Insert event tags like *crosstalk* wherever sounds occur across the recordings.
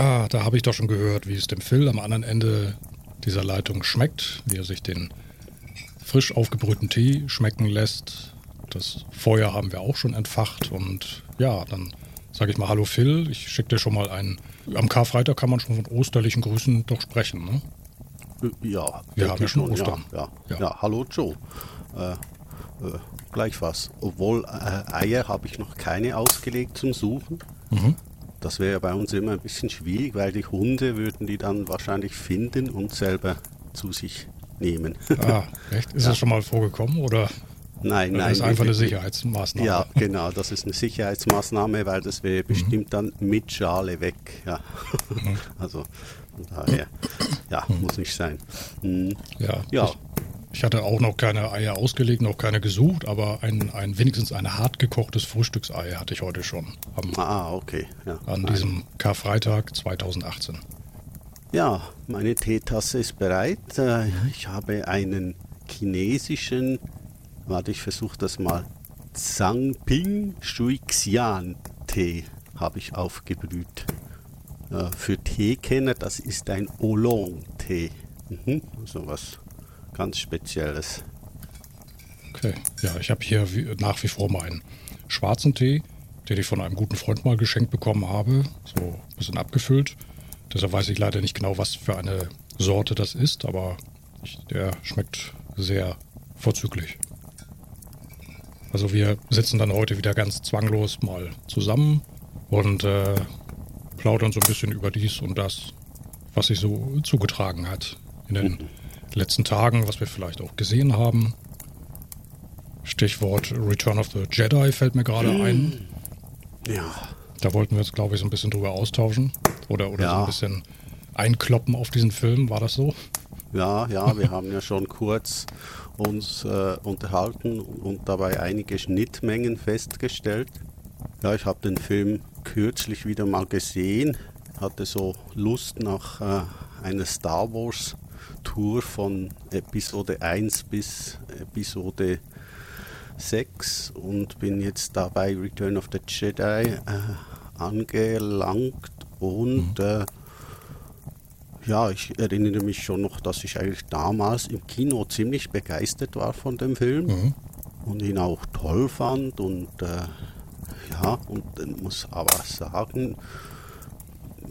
Ah, da habe ich doch schon gehört, wie es dem Phil am anderen Ende dieser Leitung schmeckt, wie er sich den frisch aufgebrühten Tee schmecken lässt. Das Feuer haben wir auch schon entfacht und ja, dann sage ich mal Hallo Phil, ich schicke dir schon mal einen. Am Karfreitag kann man schon von osterlichen Grüßen doch sprechen, ne? Ja, Wir haben ja schon Ostern. Ja, ja. Ja. ja. hallo Joe. Äh, äh, gleich was. Obwohl äh, Eier habe ich noch keine ausgelegt zum Suchen. Mhm. Das wäre bei uns immer ein bisschen schwierig, weil die Hunde würden die dann wahrscheinlich finden und selber zu sich nehmen. Ah, *laughs* echt? Ist das schon mal vorgekommen oder nein, das nein. ist einfach eine Sicherheitsmaßnahme? Ja, genau, das ist eine Sicherheitsmaßnahme, weil das Mhm. wäre bestimmt dann mit Schale weg. Ja. *laughs* Also von daher, ja, muss nicht sein. Mhm. Ja, Ja. Ich, ich hatte auch noch keine Eier ausgelegt, noch keine gesucht, aber ein, ein wenigstens ein hart gekochtes Frühstücksei hatte ich heute schon am, Ah, okay. Ja. an diesem Karfreitag 2018. Ja, meine Teetasse ist bereit. Äh, Ich habe einen chinesischen, warte, ich versuche das mal, Zhangping Shuixian Tee habe ich aufgebrüht. Äh, Für Teekenner, das ist ein Oolong-Tee. Mhm, so was ganz Spezielles. Okay, ja, ich habe hier wie, nach wie vor meinen schwarzen Tee, den ich von einem guten Freund mal geschenkt bekommen habe, so ein bisschen abgefüllt. Deshalb weiß ich leider nicht genau, was für eine Sorte das ist, aber ich, der schmeckt sehr vorzüglich. Also wir sitzen dann heute wieder ganz zwanglos mal zusammen und äh, plaudern so ein bisschen über dies und das, was sich so zugetragen hat in den letzten Tagen, was wir vielleicht auch gesehen haben. Stichwort Return of the Jedi fällt mir gerade ein. Ja, Da wollten wir uns, glaube ich, so ein bisschen drüber austauschen. Oder, oder so Ja. ein bisschen einkloppen auf diesen Film. War das so? ja, ja, wir haben ja schon kurz uns äh, unterhalten und dabei einige Schnittmengen festgestellt. Ja, ich habe den Film kürzlich wieder mal gesehen, hatte so Lust nach äh, einer Star Wars Tour von Episode 1 bis Episode 6 und bin jetzt dabei Return of the Jedi äh, angelangt und äh, ja, ich erinnere mich schon noch, dass ich eigentlich damals im Kino ziemlich begeistert war von dem Film Mhm. und ihn auch toll fand und äh, ja, und muss aber sagen,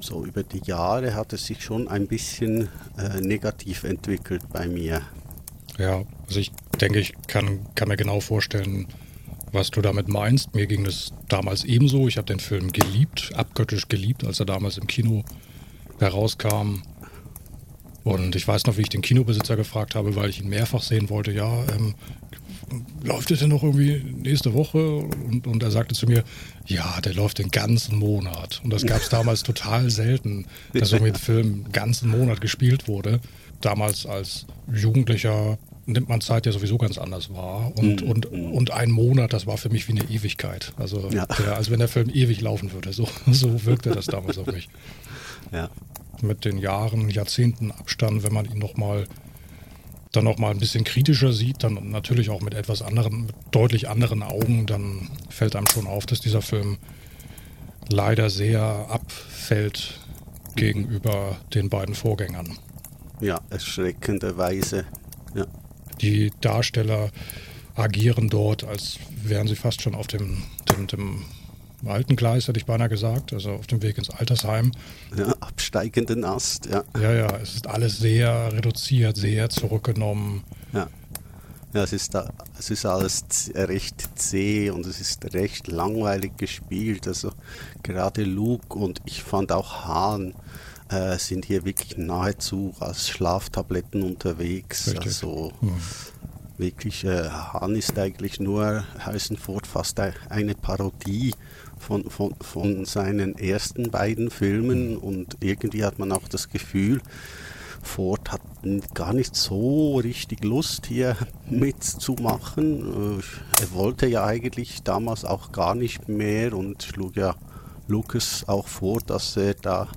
so über die Jahre hat es sich schon ein bisschen äh, negativ entwickelt bei mir. Ja, also ich denke, ich kann, kann mir genau vorstellen, was du damit meinst. Mir ging das damals ebenso. Ich habe den Film geliebt, abgöttisch geliebt, als er damals im Kino herauskam. Und ich weiß noch, wie ich den Kinobesitzer gefragt habe, weil ich ihn mehrfach sehen wollte, ja, ähm, läuft der denn noch irgendwie nächste Woche? Und, und er sagte zu mir, ja, der läuft den ganzen Monat. Und das gab es *laughs* damals total selten, dass irgendwie ein Film einen ganzen Monat gespielt wurde. Damals als Jugendlicher nimmt man Zeit ja sowieso ganz anders wahr. Und, und, und ein Monat, das war für mich wie eine Ewigkeit. Also Ja. der, als wenn der Film ewig laufen würde. So, *laughs* so wirkte das damals auf mich Ja, mit den Jahren, Jahrzehnten Abstand, wenn man ihn noch mal dann noch mal ein bisschen kritischer sieht, dann natürlich auch mit etwas anderen, mit deutlich anderen Augen, dann fällt einem schon auf, dass dieser Film leider sehr abfällt gegenüber den beiden Vorgängern. ja, erschreckenderweise. Ja, Die Darsteller agieren dort, als wären sie fast schon auf dem, dem, dem alten Gleis, hätte ich beinahe gesagt, also auf dem Weg ins Altersheim. ja absteigenden Ast, ja. Ja, ja, es ist alles sehr reduziert, sehr zurückgenommen. Ja. Ja, es ist, da, es ist alles recht zäh und es ist recht langweilig gespielt. Also gerade Luke und ich fand auch Hahn äh, sind hier wirklich nahezu als Schlaftabletten unterwegs. Richtig. Also Hm. Wirklich, äh, Hahn ist eigentlich nur Harrison Ford fast ein- eine Parodie von, von, von seinen ersten beiden Filmen und irgendwie hat man auch das Gefühl, Ford hat gar nicht so richtig Lust hier *laughs* mitzumachen. Äh, Er wollte ja eigentlich damals auch gar nicht mehr und schlug ja Lucas auch vor, dass er da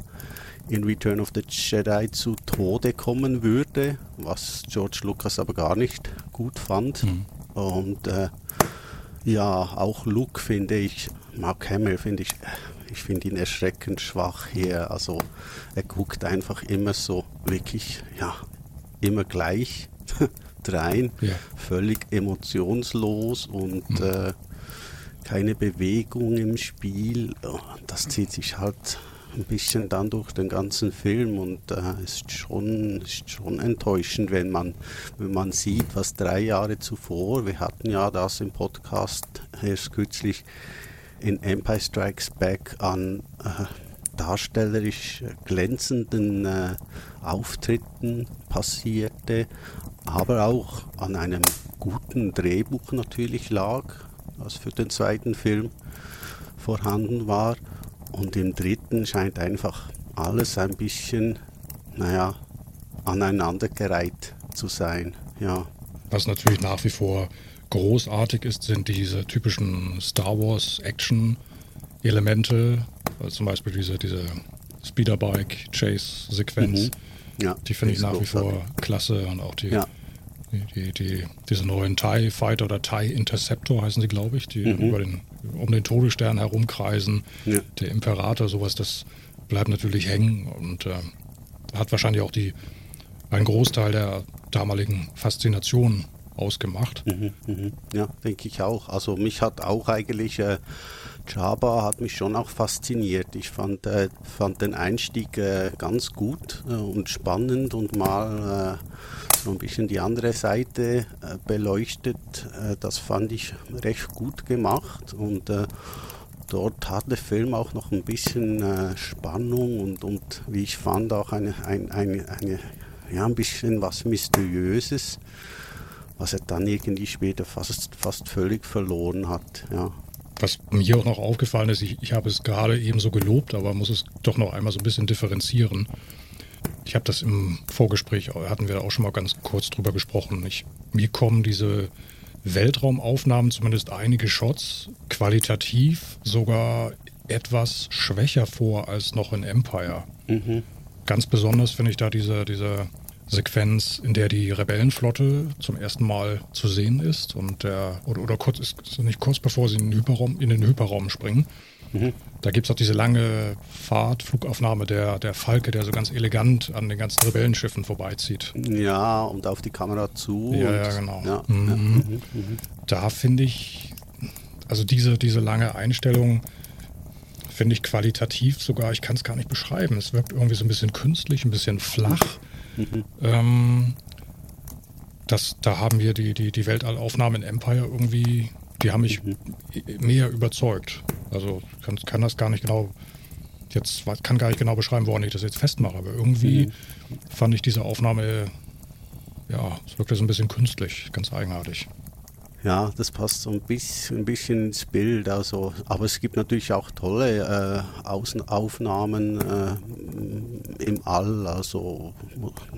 in Return of the Jedi zu Tode kommen würde, was George Lucas aber gar nicht gut fand. Mhm. Und äh, ja, auch Luke finde ich, Mark Hamill finde ich, ich finde ihn erschreckend schwach hier. Also er guckt einfach immer so wirklich, ja, immer gleich *laughs* drein, ja. völlig emotionslos und mhm. äh, keine Bewegung im Spiel. Das zieht sich halt ein bisschen dann durch den ganzen Film und äh, ist schon ist schon enttäuschend, wenn man wenn man sieht, was drei Jahre zuvor, wir hatten ja das im Podcast erst kürzlich in Empire Strikes Back an äh, darstellerisch glänzenden äh, Auftritten passierte, aber auch an einem guten Drehbuch natürlich lag, das für den zweiten Film vorhanden war. Und im dritten scheint einfach alles ein bisschen, naja, aneinandergereiht zu sein. Ja. Was natürlich nach wie vor großartig ist, sind diese typischen Star Wars Action-Elemente. Also zum Beispiel diese, diese Speederbike-Chase-Sequenz. Mhm. Ja, die finde ich nach wie vor klasse und auch die, ja. die, die, die, diese neuen TIE Fighter oder TIE Interceptor heißen sie, glaube ich, die mhm. über den, um den Todesstern herumkreisen. Ja. Der Imperator, sowas, das bleibt natürlich hängen und äh, hat wahrscheinlich auch die, einen Großteil der damaligen Faszination ausgemacht. Mhm, mhm. Ja, denke ich auch. Also mich hat auch eigentlich äh, Java hat mich schon auch fasziniert. Ich fand, äh, fand den Einstieg äh, ganz gut äh, und spannend und mal äh, so ein bisschen die andere Seite äh, beleuchtet. das fand ich recht gut gemacht und dort hat der Film auch noch ein bisschen Spannung und, und wie ich fand auch eine, ein, eine, eine, ja, ein bisschen was Mysteriöses was er dann irgendwie später fast, fast völlig verloren hat. Ja. Was mir auch noch aufgefallen ist, ich, ich habe es gerade eben so gelobt, aber muss es doch noch einmal so ein bisschen differenzieren. Ich habe das im Vorgespräch, hatten wir auch schon mal ganz kurz drüber gesprochen. Ich, mir kommen diese Weltraumaufnahmen, zumindest einige Shots, qualitativ sogar etwas schwächer vor als noch in Empire. Mhm. Ganz besonders finde ich da diese, diese Sequenz, in der die Rebellenflotte zum ersten Mal zu sehen ist und der, oder, oder kurz ist nicht kurz bevor sie in den Hyperraum, in den Hyperraum springen. Mhm. Da gibt es auch diese lange Fahrt, Flugaufnahme der, der Falke, der so ganz elegant an den ganzen Rebellenschiffen vorbeizieht. Ja, und auf die Kamera zu. Ja, ja genau. Ja, mhm. Ja, mhm. Da finde ich, also diese, diese lange Einstellung finde ich qualitativ sogar, ich kann es gar nicht beschreiben. Es wirkt irgendwie so ein bisschen künstlich, ein bisschen flach. Mhm. Ähm, das, da haben wir die, die, die Weltallaufnahmen in Empire irgendwie, die haben mich mhm. mehr überzeugt. Also kann, kann das gar nicht genau, jetzt kann gar nicht genau beschreiben, woran ich das jetzt festmache, aber irgendwie mhm. fand ich diese Aufnahme, ja, es wirkte so ein bisschen künstlich, ganz eigenartig. Ja, das passt so ein bisschen, ein bisschen ins Bild. Also, aber es gibt natürlich auch tolle äh, Außenaufnahmen äh, im All. Also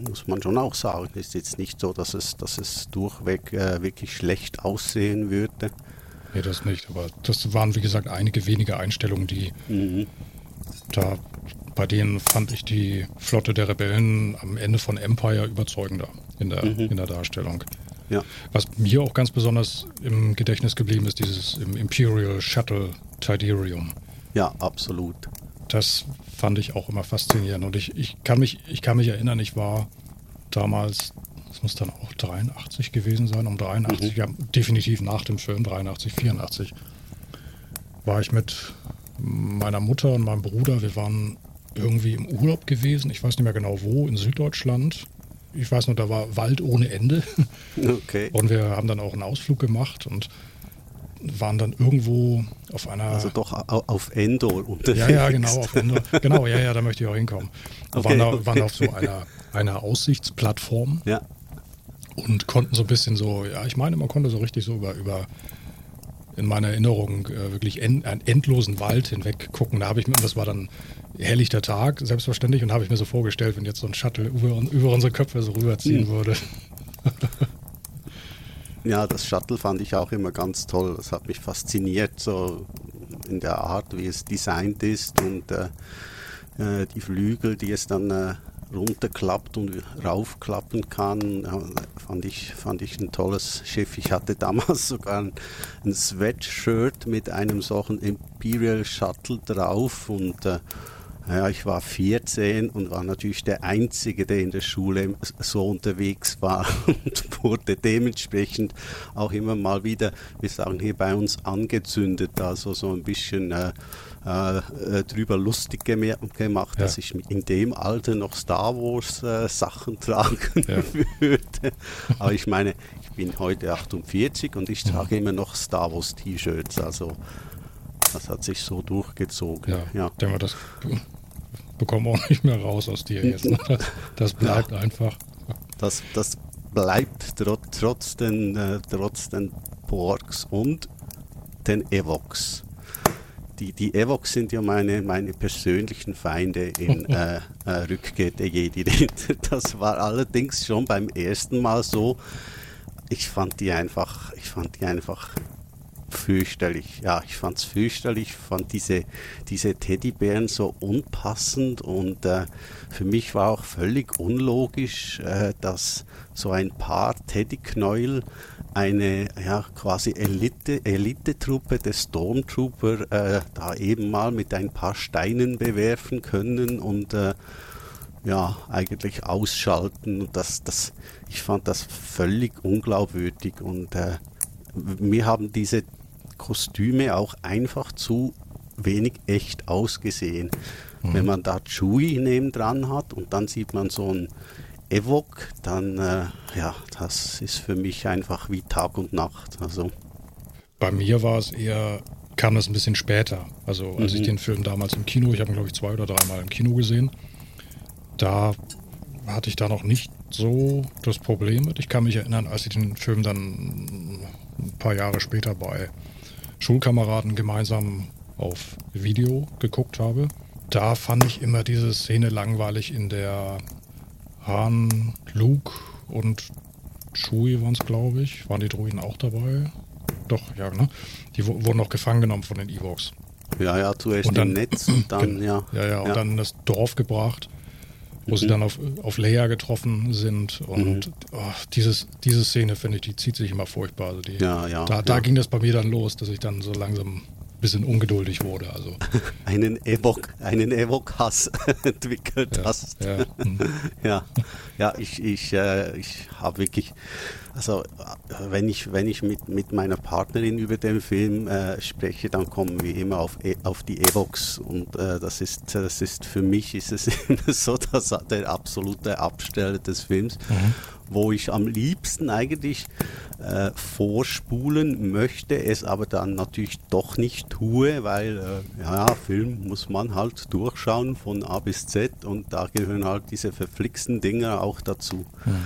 muss man schon auch sagen. Es ist jetzt nicht so, dass es, dass es durchweg äh, wirklich schlecht aussehen würde. Nee, das nicht. Aber das waren, wie gesagt, einige wenige Einstellungen, die mhm. da bei denen fand ich die Flotte der Rebellen am Ende von Empire überzeugender in der, mhm. in der Darstellung. Ja. Was mir auch ganz besonders im Gedächtnis geblieben ist, dieses Imperial Shuttle Tiderium. Ja, absolut. Das fand ich auch immer faszinierend. Und ich, ich, kann, mich, ich kann mich erinnern, ich war damals, das muss dann auch 83 gewesen sein, um 83, mhm. ja, definitiv nach dem Film, 83, 84, war ich mit meiner Mutter und meinem Bruder, wir waren irgendwie im Urlaub gewesen, ich weiß nicht mehr genau wo, in Süddeutschland ich weiß nur, da war Wald ohne Ende. *laughs* Okay. Und wir haben dann auch einen Ausflug gemacht und waren dann irgendwo auf einer. Also doch auf Endor unterwegs. Ja, ja, genau, auf Endor. *laughs* Genau, ja, ja, da möchte ich auch hinkommen. Okay, waren, da, okay. waren auf so einer, einer Aussichtsplattform. Ja. Und konnten so ein bisschen so, ja, ich meine, man konnte so richtig so über, über in meiner Erinnerung äh, wirklich en, einen endlosen Wald hinweg gucken. Da habe ich mir, das war dann helllichter Tag, selbstverständlich, und habe ich mir so vorgestellt, wenn jetzt so ein Shuttle über, über unsere Köpfe so rüberziehen mhm. würde. *laughs* ja, das Shuttle fand ich auch immer ganz toll. Das hat mich fasziniert, so in der Art, wie es designt ist und äh, äh die Flügel, die es dann äh, runterklappt und raufklappen kann. Fand, ich, fand ich ein tolles Schiff. Ich hatte damals *laughs* sogar ein, ein Sweatshirt mit einem solchen Imperial Shuttle drauf und äh, ja, ich war 14 und war natürlich der Einzige, der in der Schule so unterwegs war *laughs* und wurde dementsprechend auch immer mal wieder, wir sagen hier bei uns, angezündet. Also so ein bisschen äh, äh, drüber lustig gemacht, ja. dass ich in dem Alter noch Star Wars äh, Sachen tragen ja. *laughs* würde. Aber ich meine, ich bin heute 48 und ich trage immer noch Star Wars T-Shirts. Also das hat sich so durchgezogen. Ja, ja. denke das bekommen wir auch nicht mehr raus aus dir jetzt. Ne? Das *laughs* bleibt ja. einfach. Das, das bleibt trotz, trotz, den, äh, trotz den Porks und den Evox. Die, die Evox sind ja meine, meine persönlichen Feinde in *laughs* äh, äh, Rückkehr der Jedi. *laughs* Das war allerdings schon beim ersten Mal so. Ich fand die einfach, ich fand die einfach fürchterlich. Ja, ich fand es fürchterlich, fand diese, diese Teddybären so unpassend und äh, für mich war auch völlig unlogisch, äh, dass so ein paar Teddyknäuel eine ja, quasi Elite, Elite-Truppe des Stormtrooper äh, da eben mal mit ein paar Steinen bewerfen können und äh, ja, eigentlich ausschalten. Das, das, ich fand das völlig unglaubwürdig und äh, mir haben diese Kostüme auch einfach zu wenig echt ausgesehen. Mhm. Wenn man da Chewie neben dran hat und dann sieht man so ein Evok, dann äh, ja, das ist für mich einfach wie Tag und Nacht. Also bei mir war es eher, kam das ein bisschen später. Also als mhm. ich den Film damals im Kino, ich habe ihn glaube ich zwei oder dreimal im Kino gesehen, da hatte ich da noch nicht so das Problem mit. Ich kann mich erinnern, als ich den Film dann ein paar Jahre später bei Schulkameraden gemeinsam auf Video geguckt habe. Da fand ich immer diese Szene langweilig, in der Han, Luke und Chewie waren es, glaube ich. Waren die Druiden auch dabei? Doch, ja, ne? Die wurden noch gefangen genommen von den Evox. Ja, ja, zuerst und dann, im Netz und dann, *clears throat* ja. Ja, ja, und ja. dann in das Dorf gebracht wo mhm. sie dann auf, auf Leia getroffen sind. Und mhm. oh, dieses, diese Szene, finde ich, die zieht sich immer furchtbar. Also die, ja, ja, da, da ging das bei mir dann los, dass ich dann so langsam ein bisschen ungeduldig wurde. Also. *laughs* einen Evok, einen Evok-Hass *laughs* entwickelt ja, hast. Ja, mhm. *laughs* ja. ja, ich, ich, äh, ich habe wirklich also wenn ich, wenn ich mit, mit meiner Partnerin über den Film äh, spreche, dann kommen wir immer auf, e, auf die Evox und äh, das, ist, das ist für mich ist es *laughs* immer so dass der absolute Absteller des Films, mhm. wo ich am liebsten eigentlich äh, vorspulen möchte, es aber dann natürlich doch nicht tue, weil äh, ja, Film muss man halt durchschauen von A bis Z und da gehören halt diese verflixten Dinge auch dazu. Mhm.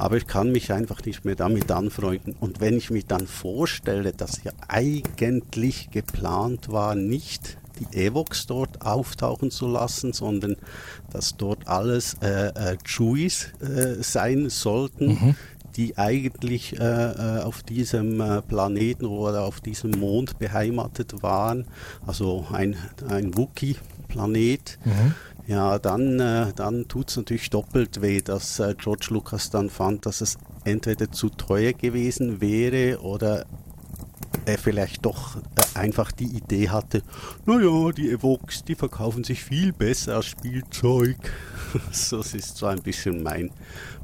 Aber ich kann mich einfach nicht mehr damit anfreunden. Und wenn ich mich dann vorstelle, dass ja eigentlich geplant war, nicht die Evox dort auftauchen zu lassen, sondern dass dort alles äh, äh, Chewies äh, sein sollten, mhm. die eigentlich äh, äh auf diesem äh, Planeten oder auf diesem Mond beheimatet waren. Also ein, ein Wookie-Planet. Mhm ja, dann, äh, dann tut es natürlich doppelt weh, dass äh, George Lucas dann fand, dass es entweder zu teuer gewesen wäre oder er vielleicht doch äh, einfach die Idee hatte, naja, die Evox, die verkaufen sich viel besser als Spielzeug. *laughs* das ist so ein bisschen mein,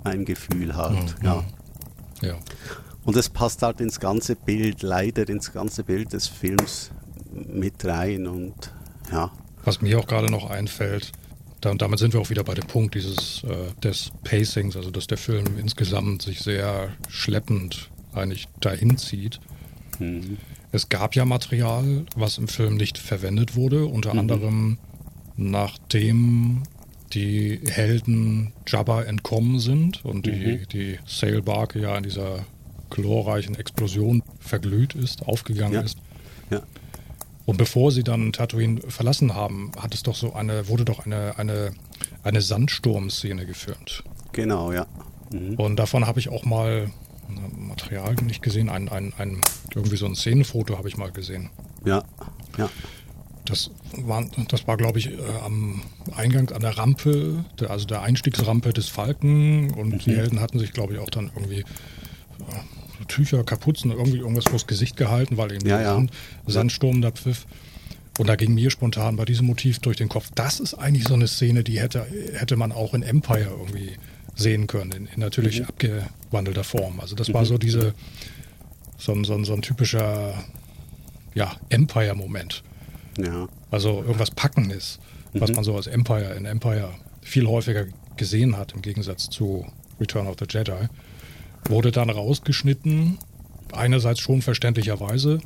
mein Gefühl halt. Mhm. Ja. ja. Und es passt halt ins ganze Bild, leider ins ganze Bild des Films mit rein und ja. Was mir auch gerade noch einfällt, und damit sind wir auch wieder bei dem Punkt dieses äh, des Pacings, also dass der Film insgesamt sich sehr schleppend eigentlich dahin zieht. Mhm. Es gab ja Material, was im Film nicht verwendet wurde, unter mhm. anderem nachdem die Helden Jabba entkommen sind und die, mhm. die Sailbarke ja in dieser glorreichen Explosion verglüht ist, aufgegangen ja. ist. Ja. Und bevor sie dann Tatooine verlassen haben, hat es doch so eine, wurde doch eine, eine, eine Sandsturmszene gefilmt. Genau, ja. Mhm. Und davon habe ich auch mal Material nicht gesehen, ein, ein, ein, irgendwie so ein Szenenfoto habe ich mal gesehen. Ja, ja. Das war, das war glaube ich, äh, am Eingang an der Rampe, der, also der Einstiegsrampe des Falken. Und mhm. die Helden hatten sich, glaube ich, auch dann irgendwie äh, Tücher, Kapuzen, irgendwie irgendwas vors Gesicht gehalten, weil eben ja, ja. Sand, Sandsturm da pfiff. Und da ging mir spontan bei diesem Motiv durch den Kopf, das ist eigentlich so eine Szene, die hätte, hätte man auch in Empire irgendwie sehen können, in, in natürlich mhm. abgewandelter Form. Also das mhm. war so diese, so ein, so ein, so ein typischer ja, Empire-Moment. Ja. Also irgendwas Packendes, mhm. was man so als Empire in Empire viel häufiger gesehen hat, im Gegensatz zu Return of the Jedi, wurde dann rausgeschnitten. Einerseits schon verständlicherweise,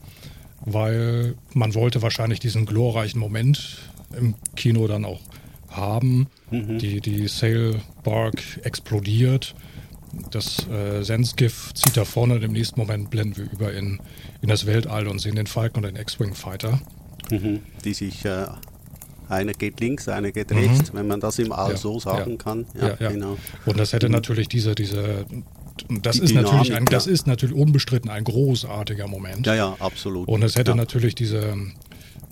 weil man wollte wahrscheinlich diesen glorreichen Moment im Kino dann auch haben. Mhm. Die, die Sail Bark explodiert das äh, Sensgiff zieht da vorne und im nächsten Moment blenden wir über in, in das Weltall und sehen den Falcon und den X-Wing Fighter. Mhm. Die sich, äh, einer geht links, einer geht rechts, mhm. wenn man das im All ja, so sagen ja. kann. Ja, genau. Und das hätte mhm. natürlich diese, diese das Die ist natürlich ein, das ist natürlich unbestritten ein großartiger Moment. Ja, ja, absolut. Und es hätte natürlich diese,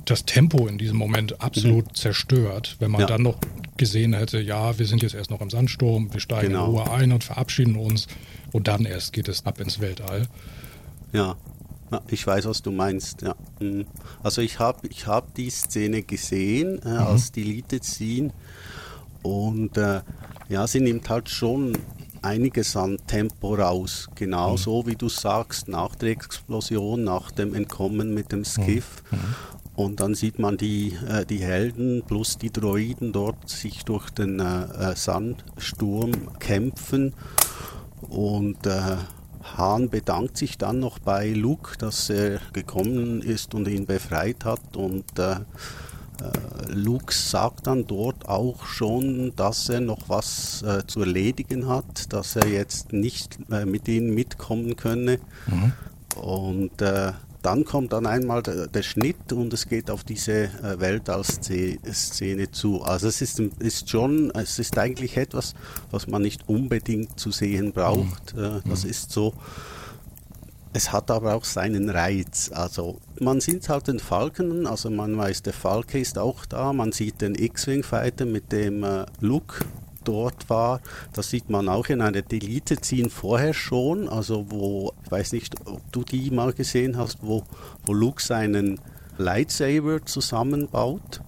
das Tempo in diesem Moment absolut mhm. zerstört, wenn man ja. dann noch gesehen hätte, ja, wir sind jetzt erst noch im Sandsturm, wir steigen genau. in Ruhe ein und verabschieden uns und dann erst geht es ab ins Weltall. Ja, ja ich weiß, was du meinst. Ja. Mhm. Also ich habe ich hab die Szene gesehen, äh, mhm. als Deleted Scene und äh, ja, sie nimmt halt schon einiges an Tempo raus. Genauso mhm. wie du sagst, nach der Explosion, nach dem Entkommen mit dem Skiff. Mhm. mhm. Und dann sieht man die, äh, die Helden plus die Droiden dort sich durch den äh, äh Sandsturm kämpfen. Und äh, Hahn bedankt sich dann noch bei Luke, dass er gekommen ist und ihn befreit hat. Und äh, Luke sagt dann dort auch schon, dass er noch was äh, zu erledigen hat, dass er jetzt nicht äh, mit ihnen mitkommen könne. Mhm. Und äh, dann kommt dann einmal der, der, Schnitt und es geht auf diese äh, Weltall-Szene zu. Also es ist, ist schon, es ist eigentlich etwas, was man nicht unbedingt zu sehen braucht. Mhm. Äh, das mhm. ist so. Es hat aber auch seinen Reiz. Also man sieht halt den Falken, also man weiß, der Falke ist auch da. Man sieht den X-Wing-Fighter mit dem äh, Look dort war. Das sieht man auch in einer Delete ziehen vorher schon, also wo, ich weiß nicht, ob du die mal gesehen hast, wo, wo Luke seinen Lightsaber zusammenbaut.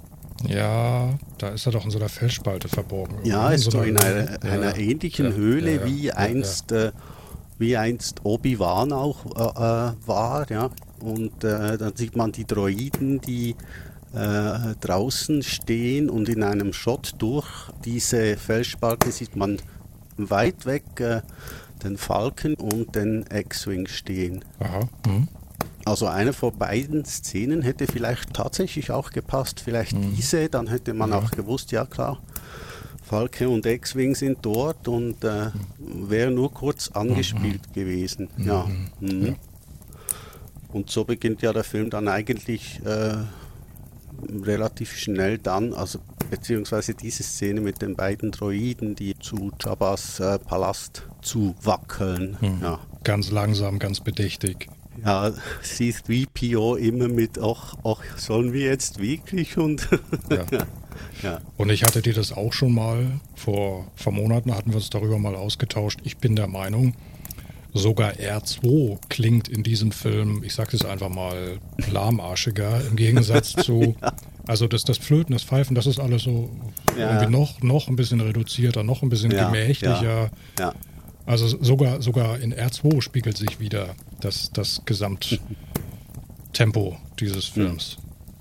Ja, da ist er doch in so einer Felsspalte verborgen. Ja, ist so in einer, ja, einer ähnlichen ja, Höhle ja, wie einst, äh, wie einst Obi-Wan auch äh, äh, war, ja. Und äh, dann sieht man die Droiden, die äh, draußen stehen und in einem Shot durch diese Felsspalte sieht man weit weg äh, den Falken und den X-Wing stehen. Aha. Mhm. Also eine von beiden Szenen hätte vielleicht tatsächlich auch gepasst. Vielleicht mhm. diese, dann hätte man ja. auch gewusst, ja klar, Falke und X-Wing sind dort und äh, wäre nur kurz angespielt mhm. gewesen. Ja. Mhm. ja. Und so beginnt ja der Film dann eigentlich äh, relativ schnell dann, also beziehungsweise diese Szene mit den beiden Droiden, die zu Jabba's äh, Palast zu wackeln. Hm. Ja. Ganz langsam, ganz bedächtig. Ja, C3PO immer mit, ach, ach, sollen wir jetzt wirklich und. ja. *laughs* ja. Und ich hatte dir das auch schon mal, vor, vor Monaten hatten wir uns darüber mal ausgetauscht. Ich bin der Meinung, Sogar R2 klingt in diesem Film, ich sage es einfach mal, lahmarschiger *laughs* im Gegensatz zu, also das, das Flöten, das Pfeifen, das ist alles so ja. irgendwie noch, noch ein bisschen reduzierter, noch ein bisschen ja, gemächlicher. Ja, also sogar, sogar in R2 spiegelt sich wieder das, das Gesamttempo dieses Films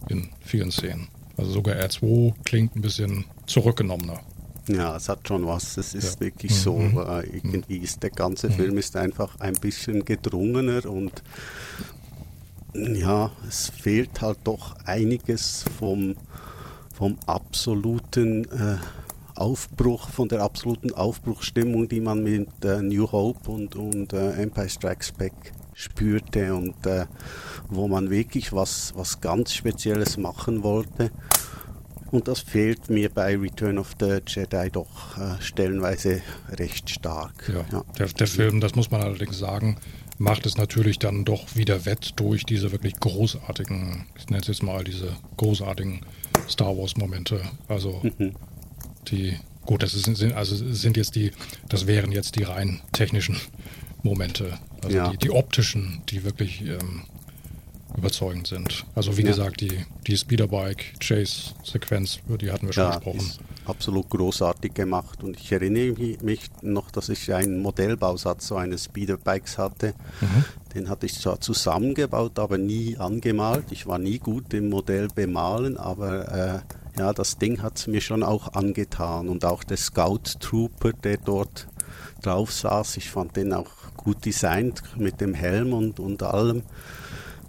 in vielen Szenen. Also sogar R2 klingt ein bisschen zurückgenommener. Ja, es hat schon was. Es ist ja. wirklich so. Mhm. Äh, irgendwie ist der ganze mhm. Film ist einfach ein bisschen gedrungener und ja, es fehlt halt doch einiges vom, vom absoluten äh, Aufbruch, von der absoluten Aufbruchstimmung, die man mit äh, New Hope und, und äh, Empire Strikes Back spürte und äh, wo man wirklich was, was ganz Spezielles machen wollte. Und das fehlt mir bei Return of the Jedi doch äh, stellenweise recht stark. Ja, ja. Der, der, Film, das muss man allerdings sagen, macht es natürlich dann doch wieder wett durch diese wirklich großartigen, ich nenne es jetzt mal diese großartigen Star Wars-Momente. Also mhm. Die, gut, das sind, also sind jetzt die, das wären jetzt die rein technischen Momente. Also ja. die, die, optischen, die wirklich ähm, überzeugend sind. Also wie ja. gesagt, die, die Speederbike-Chase-Sequenz, die hatten wir schon ja, gesprochen. absolut großartig gemacht. Und ich erinnere mich noch, dass ich einen Modellbausatz so eines Speederbikes hatte. Mhm. Den hatte ich zwar zusammengebaut, aber nie angemalt. Ich war nie gut im Modell bemalen, aber äh, ja, das Ding hat es mir schon auch angetan. Und auch der Scout Trooper, der dort drauf saß, ich fand den auch gut designt mit dem Helm und, und allem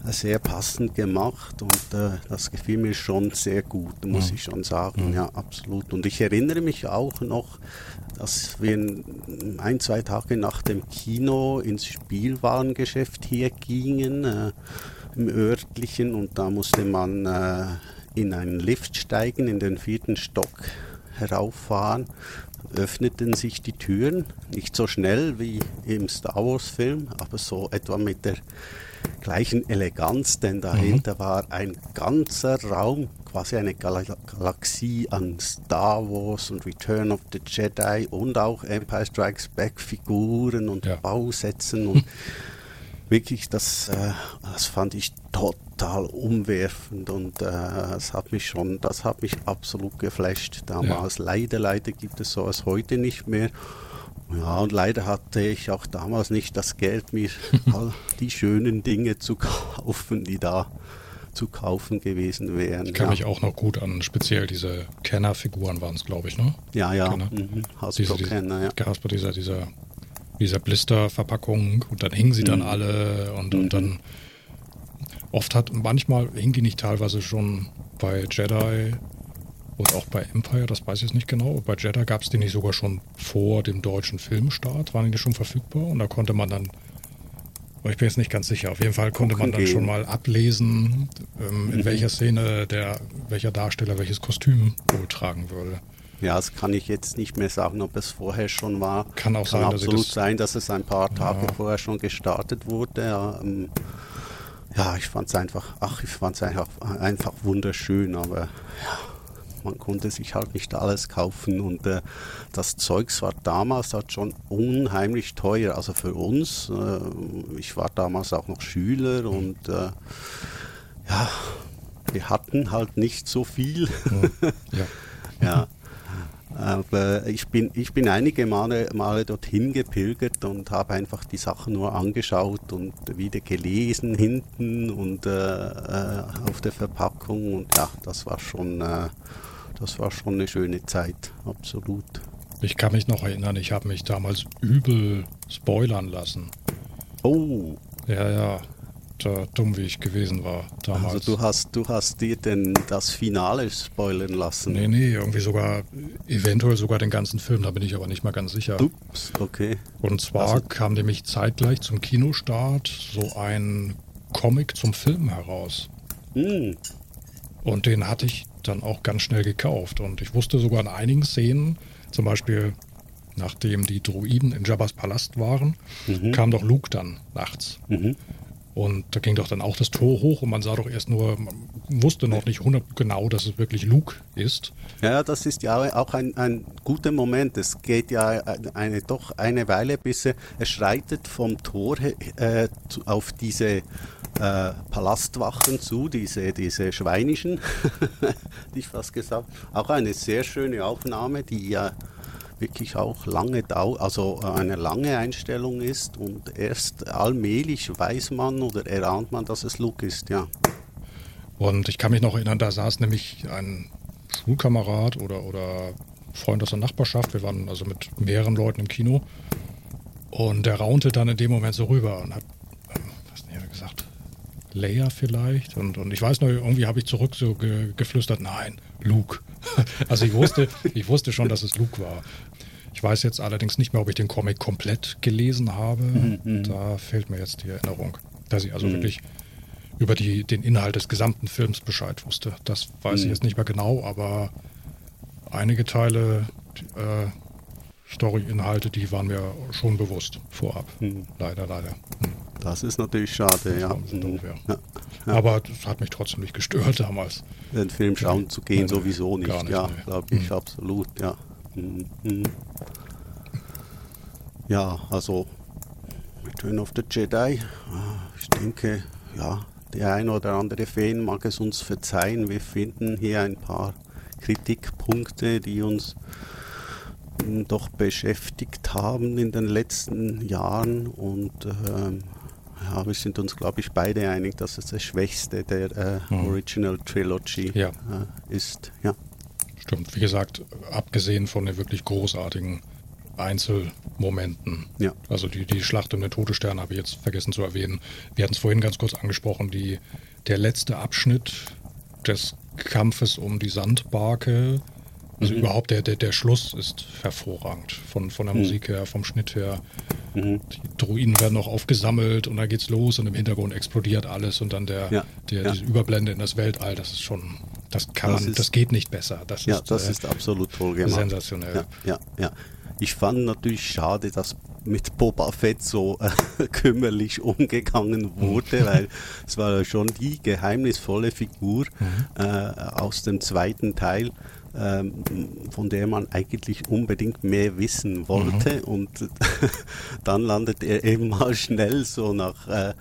sehr passend gemacht und äh, das gefiel mir schon sehr gut, muss mhm. ich schon sagen. Mhm. Ja, absolut. Und ich erinnere mich auch noch, dass wir ein, zwei Tage nach dem Kino ins Spielwarengeschäft hier gingen, äh, im örtlichen, und da musste man äh, in einen Lift steigen, in den vierten Stock herauffahren öffneten sich die Türen, nicht so schnell wie im Star Wars Film, aber so etwa mit der gleichen Eleganz, denn dahinter mhm. war ein ganzer Raum, quasi eine Gal Galaxie an Star Wars und Return of the Jedi und auch Empire Strikes Back Figuren und ja. Bausätzen und *laughs* wirklich, das, äh, das fand ich total umwerfend und äh, das hat mich schon, das hat mich absolut geflasht damals. Ja. Leider, leider gibt es sowas heute nicht mehr. Ja, und leider hatte ich auch damals nicht das Geld, mir *laughs* all die schönen Dinge zu kaufen, die da zu kaufen gewesen wären. Ich kann ja. mich auch noch gut an speziell diese Kenner-Figuren waren es, glaube ich, ne? Ja, ja. Kenner. Mhm. Hasbro diese, Kenner, ja. Hasbro, dieser, dieser, dieser Blister-Verpackung und dann hingen sie mhm. dann alle und, mhm. und dann oft hat, manchmal hingen die nicht teilweise schon bei Jedi und auch bei Empire, das weiß ich jetzt nicht genau. Bei Jeddah gab es die nicht sogar schon vor dem deutschen Filmstart, waren die schon verfügbar und da konnte man dann, ich bin jetzt nicht ganz sicher, auf jeden Fall konnte man dann schon mal ablesen, ähm, in mhm. welcher Szene der, welcher Darsteller welches Kostüm wohl tragen würde. Ja, das kann ich jetzt nicht mehr sagen, ob es vorher schon war. Kann auch kann sein, absolut dass das sein, dass es ein paar Tage ja. vorher schon gestartet wurde. Ja, ähm, ja ich fand es einfach, ach, ich fand es einfach, einfach wunderschön, aber ja, man konnte sich halt nicht alles kaufen und äh, das Zeugs war damals halt schon unheimlich teuer. Also für uns, äh, ich war damals auch noch Schüler und äh, ja, wir hatten halt nicht so viel. Ja. *laughs* ja. Aber ich bin, ich bin einige Male, Male dorthin gepilgert und habe einfach die Sachen nur angeschaut und wieder gelesen hinten und äh, äh auf der Verpackung. Und ja, das war schon, äh, das war schon eine schöne Zeit, absolut. Ich kann mich noch erinnern, ich habe mich damals übel spoilern lassen. Oh. Ja, ja. Da, dumm wie ich gewesen war damals. Also du hast, du hast dir denn das Finale spoilern lassen? Nee, nee, irgendwie sogar, eventuell sogar den ganzen Film, da bin ich aber nicht mal ganz sicher. Ups, okay. Und zwar also, kam nämlich zeitgleich zum Kinostart so ein Comic zum Film heraus. Mm. Und den hatte ich dann auch ganz schnell gekauft. Und ich wusste sogar in einigen Szenen, zum Beispiel nachdem die Druiden in Jabba's Palast waren, mhm. kam doch Luke dann nachts. Mhm. Und da ging doch dann auch das Tor hoch und man sah doch erst nur, man wusste noch nicht genau, dass es wirklich Luke ist. Ja, das ist ja auch ein, ein guter Moment. Es geht ja eine, doch eine Weile, bis er, schreitet vom Tor äh, auf diese äh, Palastwachen zu, diese, diese schweinischen, *laughs* die ich fast gesagt Auch eine sehr schöne Aufnahme, die ja wirklich auch lange dauert, also eine lange Einstellung ist und erst allmählich weiß man oder erahnt man, dass es Luke ist, ja. Und ich kann mich noch erinnern, da saß nämlich ein Schulkamerad oder, oder Freund aus der Nachbarschaft, wir waren also mit mehreren Leuten im Kino und der raunte dann in dem Moment so rüber und hat Leia vielleicht. Und, und ich weiß noch, irgendwie habe ich zurück so ge, geflüstert, nein, Luke. *laughs* also ich wusste, ich wusste schon, dass es Luke war. Ich weiß jetzt allerdings nicht mehr, ob ich den Comic komplett gelesen habe. Mhm. Da fehlt mir jetzt die Erinnerung, dass ich also mhm. wirklich über die, den Inhalt des gesamten Films Bescheid wusste. Das weiß mhm. ich jetzt nicht mehr genau, aber einige Teile, äh, Story-Inhalte, die waren mir schon bewusst vorab. Mhm. Leider, leider. Das ist natürlich schade, ja. Doof, ja. ja. Aber das hat mich trotzdem nicht gestört damals. Den Film schauen zu gehen, Nein, sowieso nicht. nicht, ja, glaube ich, Mhm. absolut, ja. Mhm. Ja, also Return of the Jedi, ah, ich denke, ja, der ein oder andere Fan mag es uns verzeihen. Wir finden hier ein paar Kritikpunkte, die uns mm, doch beschäftigt haben in den letzten Jahren und ähm, ja, wir sind uns, glaube ich, beide einig, dass es das Schwächste der äh, Mhm. Original Trilogy Ja. äh, ist. Ja. Stimmt. Wie gesagt, abgesehen von den wirklich großartigen Einzelmomenten. Ja. Also die, die Schlacht um den Todesstern habe ich jetzt vergessen zu erwähnen. Wir hatten es vorhin ganz kurz angesprochen. Die, der letzte Abschnitt des Kampfes um die Sandbarke, also Mhm. überhaupt der, der, der Schluss ist hervorragend. Von, von der Mhm. Musik her, vom Schnitt her. Mhm. Die Druiden werden noch aufgesammelt und dann geht's los und im Hintergrund explodiert alles und dann der, Ja, der ja. diese Überblende in das Weltall, das ist schon, das kann Das man, ist- das geht nicht besser. Das Ja, ist, das äh, ist absolut toll gemacht. sensationell. Ja, ja, ja. Ich fand natürlich schade, dass mit Boba Fett so äh, *laughs* kümmerlich umgegangen wurde, weil es war ja schon die geheimnisvolle Figur äh, aus dem zweiten Teil, ähm, von der man eigentlich unbedingt mehr wissen wollte. Und *laughs* dann landet er eben mal schnell so nach äh,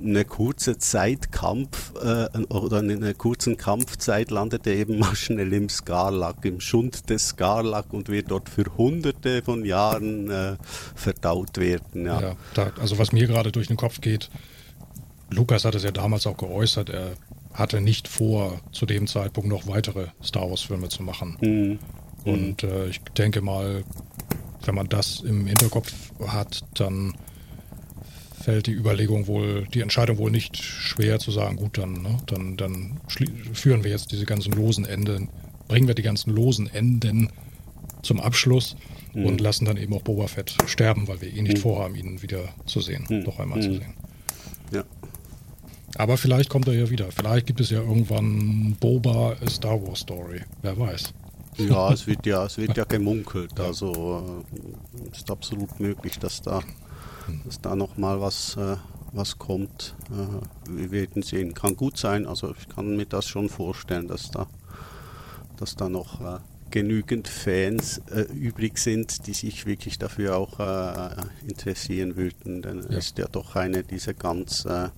eine kurze Zeit Kampf äh, oder in einer kurzen Kampfzeit landet er eben mal schnell im Skarlak, im Schund des Skarlak und wird dort für hunderte von Jahren äh, verdaut werden. Ja. Ja, da, also was mir gerade durch den Kopf geht, Lukas hat es ja damals auch geäußert, er hatte nicht vor, zu dem Zeitpunkt noch weitere Star Wars-Filme zu machen. Mhm. Und äh, ich denke mal, wenn man das im Hinterkopf hat, dann fällt die Überlegung wohl, die Entscheidung wohl nicht schwer zu sagen, gut, dann, ne, dann, dann führen wir jetzt diese ganzen losen Enden, bringen wir die ganzen losen Enden zum Abschluss Mhm. und lassen dann eben auch Boba Fett sterben, weil wir eh nicht vorhaben, ihn wieder zu sehen, Mhm. noch einmal zu Mhm. sehen. Ja. Aber vielleicht kommt er ja wieder. Vielleicht gibt es ja irgendwann Boba a Star Wars Story. Wer weiß. ja, es wird ja, es wird ja *laughs* gemunkelt. Also äh, ist absolut möglich, dass da, dass da noch mal was, äh, was kommt. Äh, wir werden sehen. Kann gut sein. Also ich kann mir das schon vorstellen, dass da, dass da noch äh, genügend Fans äh, übrig sind, die sich wirklich dafür auch äh, interessieren würden. Denn Ja. ist ja doch eine dieser ganz äh,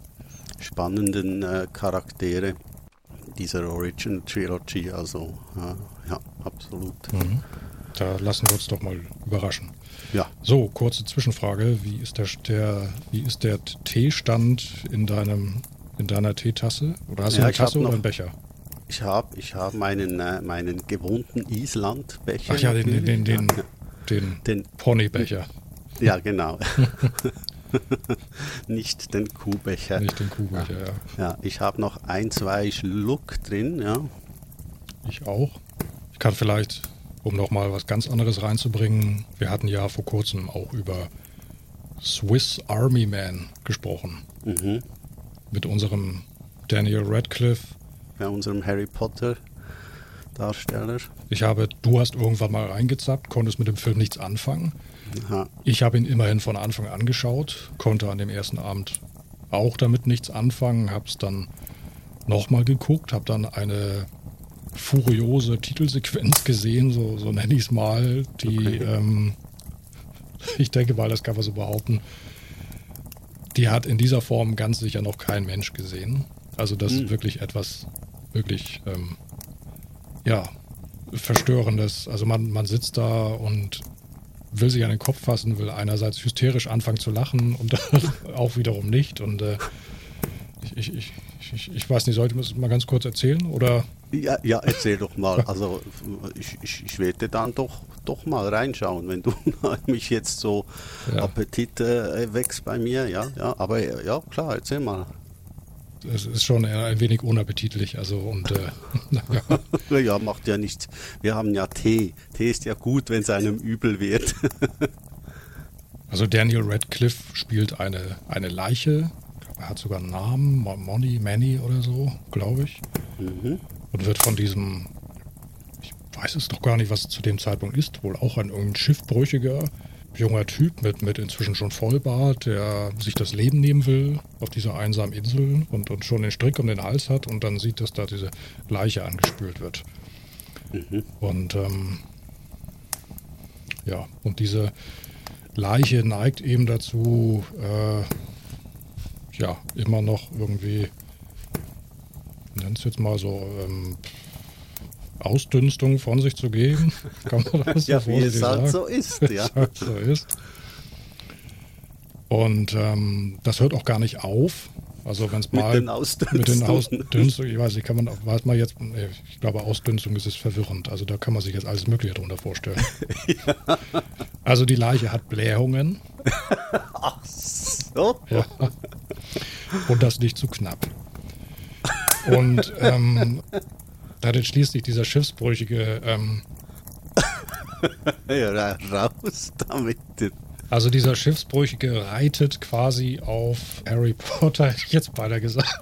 spannenden Charaktere dieser Origin Trilogy. Also ja, absolut. Mhm. Da lassen wir uns doch mal überraschen. Ja, So, kurze Zwischenfrage. Wie ist der, der, wie ist der Teestand in, deinem, in deiner Teetasse? Oder hast du Ja, eine ich hab Tasse oder einen Becher? ich habe ich hab meinen, äh, meinen gewohnten Island-Becher. Ach ja, den, den, den, den, den Ponybecher, Ja, *laughs* ja genau. *laughs* Nicht den Kuhbecher. nicht den Kuhbecher. Ja. Ja, ich habe noch ein, zwei Schluck drin, ja. Ich auch. Ich kann vielleicht, um nochmal was ganz anderes reinzubringen, wir hatten ja vor kurzem auch über Swiss Army Man gesprochen. Mhm. Mit unserem Daniel Radcliffe. Bei unserem Harry Potter Darsteller. Ich habe, du hast irgendwann mal reingezappt, konntest mit dem Film nichts anfangen. Aha. Ich habe ihn immerhin von Anfang an geschaut, konnte an dem ersten Abend auch damit nichts anfangen, habe es dann nochmal geguckt, habe dann eine furiose Titelsequenz gesehen, so, so nenne ich es mal, die, Okay. ähm, ich denke mal, das kann man so behaupten, die hat in dieser Form ganz sicher noch kein Mensch gesehen. Also das Hm. ist wirklich etwas, wirklich, ähm, ja, verstörendes. Also man, man sitzt da und will sich an den Kopf fassen, will einerseits hysterisch anfangen zu lachen und *laughs* auch wiederum nicht. Und äh, ich, ich, ich, ich, ich weiß nicht, sollte man es mal ganz kurz erzählen? Oder Ja, ja, erzähl doch mal. Also ich, ich, ich werde dann doch, doch mal reinschauen, wenn du *laughs* mich jetzt so Ja. Appetit äh, wächst bei mir. Ja, ja, aber ja, klar, erzähl mal. es ist schon ein wenig unappetitlich. Also und äh, *laughs* ja, *laughs* Ja, macht ja nichts. Wir haben ja Tee. Tee ist ja gut, wenn es einem übel wird. also Daniel Radcliffe spielt eine, eine Leiche. Er hat sogar einen Namen, Mo- Money, Manny oder so, glaube ich. mhm. und wird von diesem, ich weiß es doch gar nicht, was es zu dem Zeitpunkt ist, wohl auch ein irgendein Schiffbrüchiger, junger Typ mit, mit inzwischen schon Vollbart, der sich das Leben nehmen will auf dieser einsamen Insel und, und schon den Strick um den Hals hat und dann sieht, dass da diese Leiche angespült wird. Mhm. Und ähm, ja, und diese Leiche neigt eben dazu, äh, ja, immer noch irgendwie, nenn es jetzt mal so, ähm, Ausdünstung von sich zu geben. *laughs* Kann man das ja, *laughs* wie es halt so ist. Ja. halt so ist. Und ähm, das hört auch gar nicht auf. Also wenn es mal mit den Ausdünstungen. Mit den Ausdünstungen, *laughs* ich weiß nicht, kann man, weiß man jetzt, ich glaube Ausdünstung ist es verwirrend. Also da kann man sich jetzt alles Mögliche darunter vorstellen. ja. Also die Leiche hat Blähungen. Ach so. Ja. Und das nicht zu knapp. Und ähm, da hat jetzt schließlich dieser schiffsbrüchige ähm, *laughs* ja, raus damit. Also dieser Schiffsbrüchige reitet quasi auf Harry Potter, *laughs* hätte ich jetzt beinahe gesagt.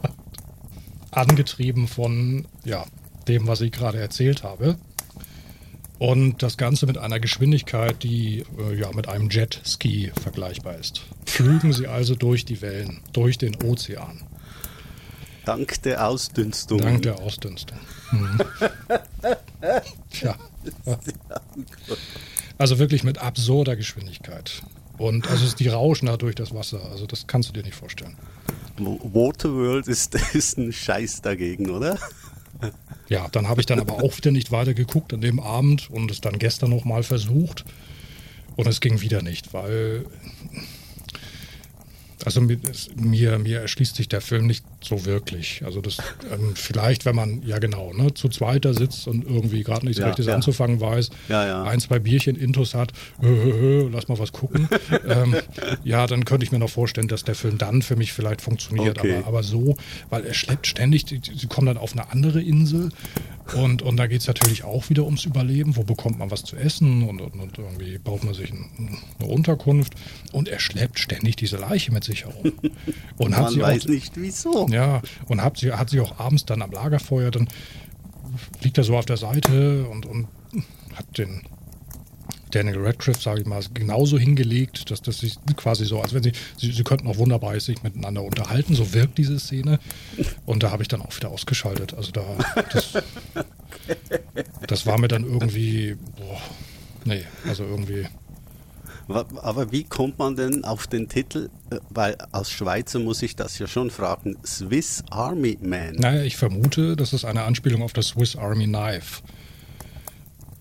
Angetrieben von ja, dem, was ich gerade erzählt habe. Und das Ganze mit einer Geschwindigkeit, die äh, ja mit einem Jetski vergleichbar ist. Flügen sie also durch die Wellen, durch den Ozean. Dank der Ausdünstung. Dank der Ausdünstung. Mhm. *laughs* Tja. Also wirklich mit absurder Geschwindigkeit. Und also die rauschen da durch das Wasser. Also das kannst du dir nicht vorstellen. Waterworld ist, *laughs* ist ein Scheiß dagegen, oder? Ja, dann habe ich dann aber auch wieder nicht weiter geguckt an dem Abend und es dann gestern nochmal versucht. Und es ging wieder nicht, weil also mir, mir erschließt sich der Film nicht so wirklich. Also das ähm, vielleicht, wenn man ja genau ne, zu zweiter sitzt und irgendwie gerade nichts ja, Rechtes ja. anzufangen weiß, ja, ja. ein, zwei Bierchen Intus hat, hö, hö, hö, lass mal was gucken. *laughs* ähm, ja, dann könnte ich mir noch vorstellen, dass der Film dann für mich vielleicht funktioniert. Okay. Aber, aber so, weil er schleppt ständig, sie kommen dann auf eine andere Insel und, und da geht es natürlich auch wieder ums Überleben. Wo bekommt man was zu essen und, und, und irgendwie baut man sich ein, eine Unterkunft und er schleppt ständig diese Leiche mit sich herum. Und man hat sie weiß auch, nicht wieso. Ja, und hat sie, hat sie auch abends dann am Lagerfeuer, dann liegt er so auf der Seite und, und hat den Daniel Radcliffe, sage ich mal, genauso hingelegt, dass das sich quasi so, als wenn sie, sie, sie könnten auch wunderbar sich miteinander unterhalten, so wirkt diese Szene. Und da habe ich dann auch wieder ausgeschaltet. Also da, das, *laughs* das war mir dann irgendwie, boah, nee, also irgendwie. Aber wie kommt man denn auf den Titel? Äh, weil als Schweizer muss ich das ja schon fragen. Swiss Army Man. Naja, ich vermute, das ist eine Anspielung auf das Swiss Army Knife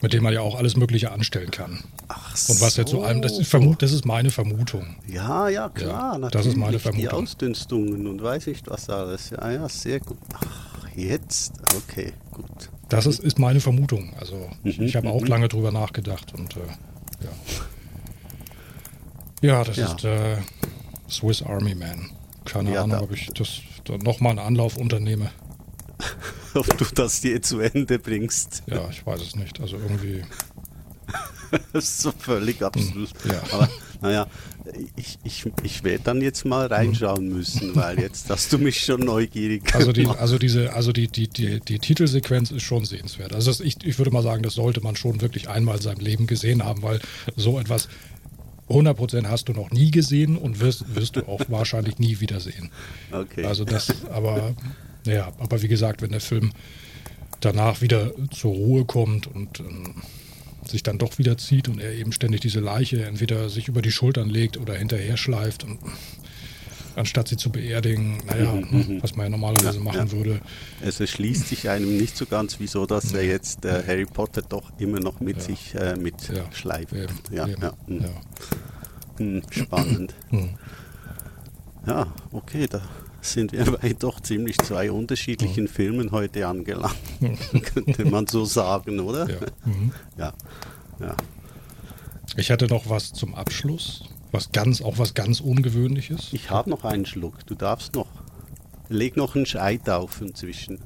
mit dem man ja auch alles Mögliche anstellen kann. Ach Und was jetzt so allem, das ist, vermut, das ist meine Vermutung. Ja, ja, klar. Ja, das ist meine Vermutung. Die Ausdünstungen und weiß ich was alles. Ja, ja, sehr gut. Ach, jetzt? Okay, gut. Das ist, ist meine Vermutung. Also ich, mhm, ich habe auch mhm. lange drüber nachgedacht und äh, ja. Ja, das ja. ist äh, Swiss Army Man. Keine ja, Ahnung, ob ich das nochmal einen Anlauf unternehme. *laughs* ob du das dir zu Ende bringst. Ja, ich weiß es nicht. Also irgendwie. *laughs* das ist so völlig. Hm, ja. Aber naja, ich, ich, ich werde dann jetzt mal reinschauen müssen, weil jetzt hast du mich schon neugierig also die, Also diese, also die, die, die, die Titelsequenz ist schon sehenswert. Also das, ich, ich würde mal sagen, das sollte man schon wirklich einmal in seinem Leben gesehen haben, weil so etwas 100% hast du noch nie gesehen und wirst, wirst du auch *laughs* wahrscheinlich nie wiedersehen. Okay. Also das, aber ja, aber wie gesagt, wenn der Film danach wieder zur Ruhe kommt und ähm, sich dann doch wieder zieht und er eben ständig diese Leiche entweder sich über die Schultern legt oder hinterher schleift und anstatt sie zu beerdigen, naja, mhm, ne, mhm. was man ja normalerweise ja, machen ja. würde. Es erschließt sich einem nicht so ganz, wieso dass ja. er jetzt äh, Harry Potter doch immer noch mit sich äh, mitschleift. Ja, ja. *clears throat* Hm, spannend. Mhm. Ja, okay, da sind wir *laughs* bei doch ziemlich zwei unterschiedlichen mhm. Filmen heute angelangt, *laughs* könnte man so sagen, oder? Ja. *laughs* Mhm. ja. ja. Ich hatte noch was zum Abschluss, was ganz, auch was ganz Ungewöhnliches. Ich habe noch einen Schluck, du darfst noch. Leg noch einen Scheit auf inzwischen.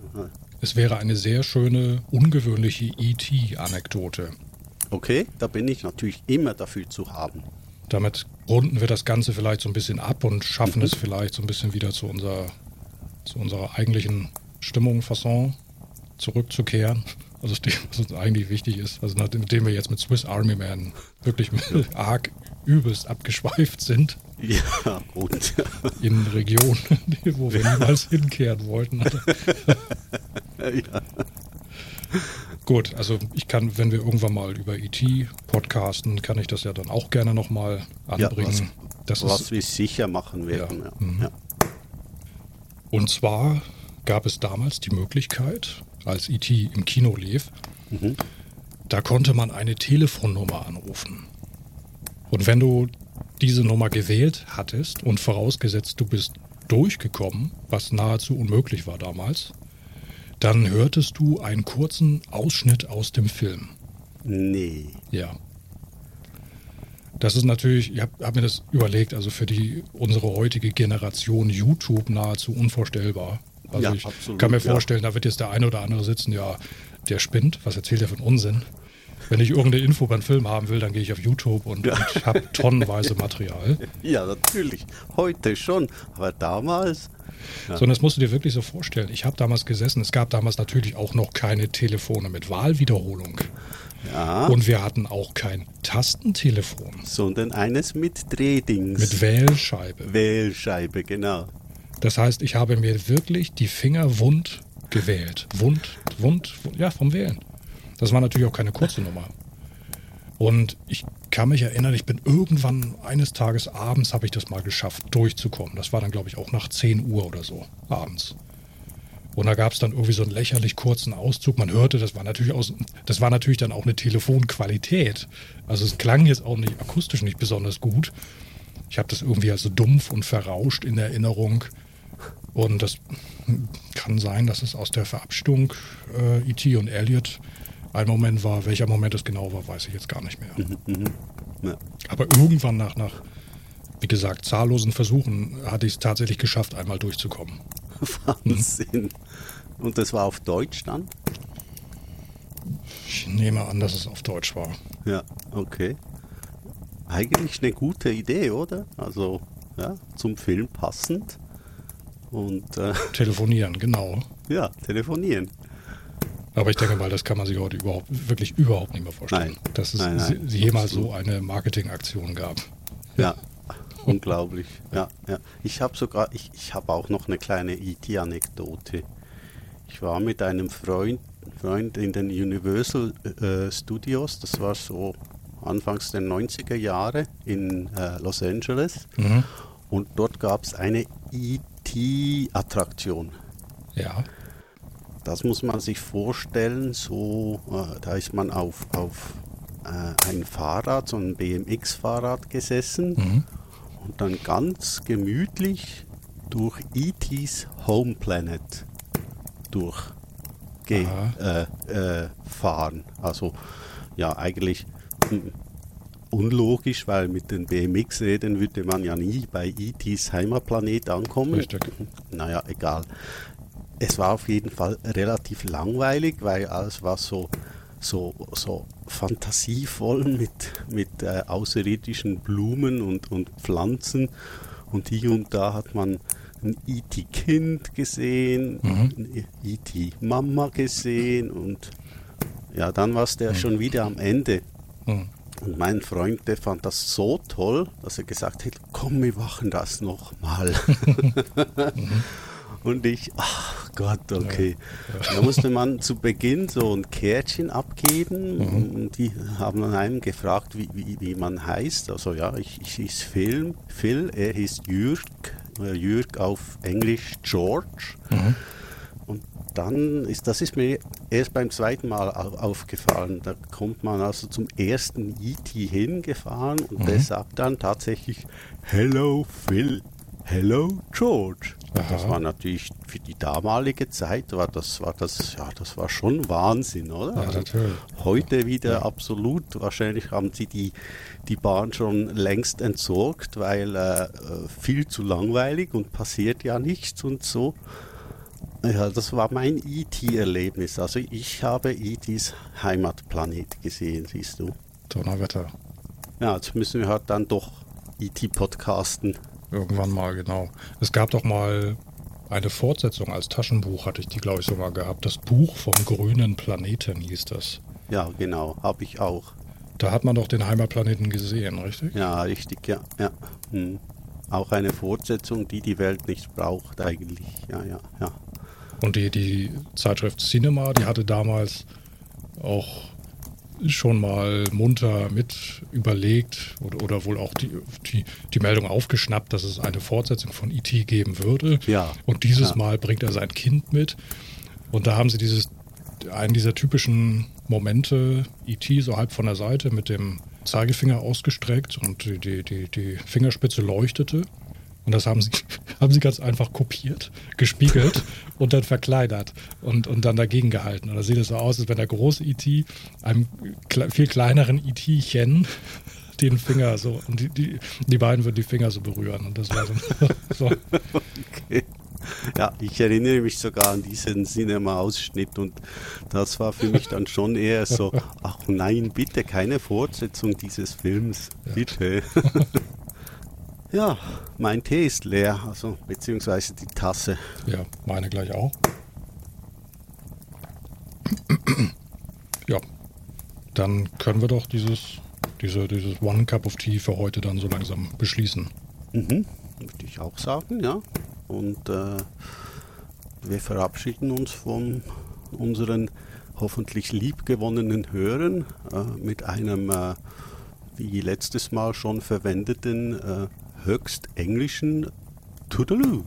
Es wäre eine sehr schöne, ungewöhnliche E.T.-Anekdote. Okay, da bin ich natürlich immer dafür zu haben. Damit runden wir das Ganze vielleicht so ein bisschen ab und schaffen es vielleicht so ein bisschen wieder zu unserer, zu unserer eigentlichen Stimmung, Fasson zurückzukehren. *laughs* also dem, was uns eigentlich wichtig ist, also nachdem wir jetzt mit Swiss Army Man wirklich arg übelst abgeschweift sind. Ja, gut. *laughs* In Regionen, *laughs* wo wir niemals hinkehren wollten. ja. Gut, also ich kann, wenn wir irgendwann mal über ET podcasten, kann ich das ja dann auch gerne nochmal anbringen. Ja, was, das was ist, wir sicher machen werden. Ja. Mhm. Ja. Und zwar gab es damals die Möglichkeit, als ET im Kino lief, mhm. da konnte man eine Telefonnummer anrufen. Und wenn du diese Nummer gewählt hattest und vorausgesetzt, du bist durchgekommen, was nahezu unmöglich war damals, dann hörtest du einen kurzen Ausschnitt aus dem Film. Nee. Ja. Das ist natürlich, ich habe hab mir das überlegt, also für die unsere heutige Generation YouTube nahezu unvorstellbar. Also ja, ich absolut, kann mir vorstellen, ja. da wird jetzt der eine oder andere sitzen, ja, der spinnt, was erzählt er für einen Unsinn? Wenn ich irgendeine Info beim Film haben will, dann gehe ich auf YouTube und, ja. und habe tonnenweise Material. *laughs* Ja, natürlich. Heute schon, aber damals. Ja. Sondern das musst du dir wirklich so vorstellen. Ich habe damals gesessen, es gab damals natürlich auch noch keine Telefone mit Wahlwiederholung. Ja. Und wir hatten auch kein Tastentelefon. Sondern eines mit Drehdings. Mit Wählscheibe. Wählscheibe, genau. Das heißt, ich habe mir wirklich die Finger wund gewählt. Wund, wund, wund ja, vom Wählen. Das war natürlich auch keine kurze Nummer. Und ich kann mich erinnern, ich bin irgendwann eines Tages abends habe ich das mal geschafft, durchzukommen. Das war dann, glaube ich, auch nach 10 Uhr oder so abends. Und da gab es dann irgendwie so einen lächerlich kurzen Auszug. Man hörte, das war natürlich aus, das war natürlich dann auch eine Telefonqualität. Also es klang jetzt auch nicht akustisch nicht besonders gut. Ich habe das irgendwie also dumpf und verrauscht in Erinnerung. Und das kann sein, dass es aus der Verabschiedung äh, E.T. und Elliot ein Moment war. Welcher Moment es genau war, weiß ich jetzt gar nicht mehr. Mhm, mhm. ja. Aber irgendwann nach, nach, wie gesagt, zahllosen Versuchen hatte ich es tatsächlich geschafft, einmal durchzukommen. Wahnsinn. Und das war auf Deutsch dann? Ich nehme an, dass es auf Deutsch war. Ja, okay. Eigentlich eine gute Idee, oder? Also, ja, zum Film passend. Und, äh, telefonieren, genau. Ja, telefonieren. Aber ich denke mal, das kann man sich heute überhaupt, wirklich überhaupt nicht mehr vorstellen, nein, dass es nein, nein, jemals so eine Marketingaktion gab. Ja, *laughs* unglaublich. Ja, ja. Ich habe sogar, ich, ich habe auch noch eine kleine IT-Anekdote. Ich war mit einem Freund, Freund in den Universal äh, Studios, das war so anfangs der 90er Jahre in äh, Los Angeles. Mhm. Und dort gab es eine IT-Attraktion. Ja. Das muss man sich vorstellen, so, äh, da ist man auf, auf äh, ein Fahrrad, so ein BMX-Fahrrad gesessen mhm. und dann ganz gemütlich durch E.T.'s Home Planet durchfahren. Äh, äh, also ja, eigentlich hm, unlogisch, weil mit den BMX-Rädern würde man ja nie bei E.T.'s Heimatplanet ankommen. Richtig. Naja, egal es war auf jeden Fall relativ langweilig, weil alles war so, so, so fantasievoll mit, mit äh, außerirdischen Blumen und, und Pflanzen. Und hier und da hat man ein E.T.-Kind gesehen, mhm. ein E.T.-Mama gesehen und ja, dann war es der mhm. schon wieder am Ende. Mhm. Und mein Freund, der fand das so toll, dass er gesagt hat, komm, wir machen das nochmal. *laughs* mhm. *laughs* Und ich, ach Gott, okay. Ja. Da musste man zu Beginn so ein Kärtchen abgeben mhm. und die haben dann einen gefragt, wie, wie, wie man heißt. Also ja, ich, ich hieß Phil, Phil er hieß Jürg, äh, Jürg auf Englisch George. Mhm. Und dann ist, das ist mir erst beim zweiten Mal aufgefallen. Da kommt man also zum ersten ET hingefahren und mhm. der sagt dann tatsächlich Hello Phil, Hello George. Aha. Das war natürlich für die damalige Zeit war das war das ja das war schon Wahnsinn, oder? Ja, also heute wieder ja. absolut. Wahrscheinlich haben sie die die Bahn schon längst entsorgt, weil äh, viel zu langweilig und passiert ja nichts und so. Ja, das war mein ET-Erlebnis. Also ich habe ETs Heimatplanet gesehen, siehst du. Donnerwetter. Ja, jetzt müssen wir halt dann doch ET podcasten. Irgendwann mal, genau. Es gab doch mal eine Fortsetzung als Taschenbuch, hatte ich die, glaube ich, sogar gehabt. Das Buch vom grünen Planeten hieß das. Ja, genau, habe ich auch. Da hat man doch den Heimatplaneten gesehen, richtig? Ja, richtig, ja. ja. Hm. Auch eine Fortsetzung, die die Welt nicht braucht, eigentlich. Ja, ja, ja. Und die, die Zeitschrift Cinema, die hatte damals auch schon mal munter mit überlegt oder, oder wohl auch die, die, die, Meldung aufgeschnappt, dass es eine Fortsetzung von E.T. geben würde. Ja. Und dieses ja. Mal bringt er sein Kind mit. Und da haben sie dieses, einen dieser typischen Momente, E.T. so halb von der Seite mit dem Zeigefinger ausgestreckt und die, die, die, die Fingerspitze leuchtete. Und das haben sie, haben sie ganz einfach kopiert, gespiegelt *laughs* und dann verkleinert und, und dann dagegen gehalten. Und da sieht es so aus, als wenn der große IT einem viel kleineren IT-Chen den Finger so, und die, die, die beiden würden die Finger so berühren. Und das war so. so. Okay. Ja, ich erinnere mich sogar an diesen Cinema-Ausschnitt und das war für mich dann schon eher so, ach nein, bitte keine Fortsetzung dieses Films, bitte. *laughs* Ja, mein Tee ist leer, also beziehungsweise die Tasse. Ja, meine gleich auch. ja, dann können wir doch dieses, diese, dieses One Cup of Tea für heute dann so langsam beschließen. Mhm, würde ich auch sagen, ja. Und äh, wir verabschieden uns von unseren hoffentlich liebgewonnenen Hörern äh, mit einem, äh, wie letztes Mal schon verwendeten, äh, höchst englischen Toodaloo.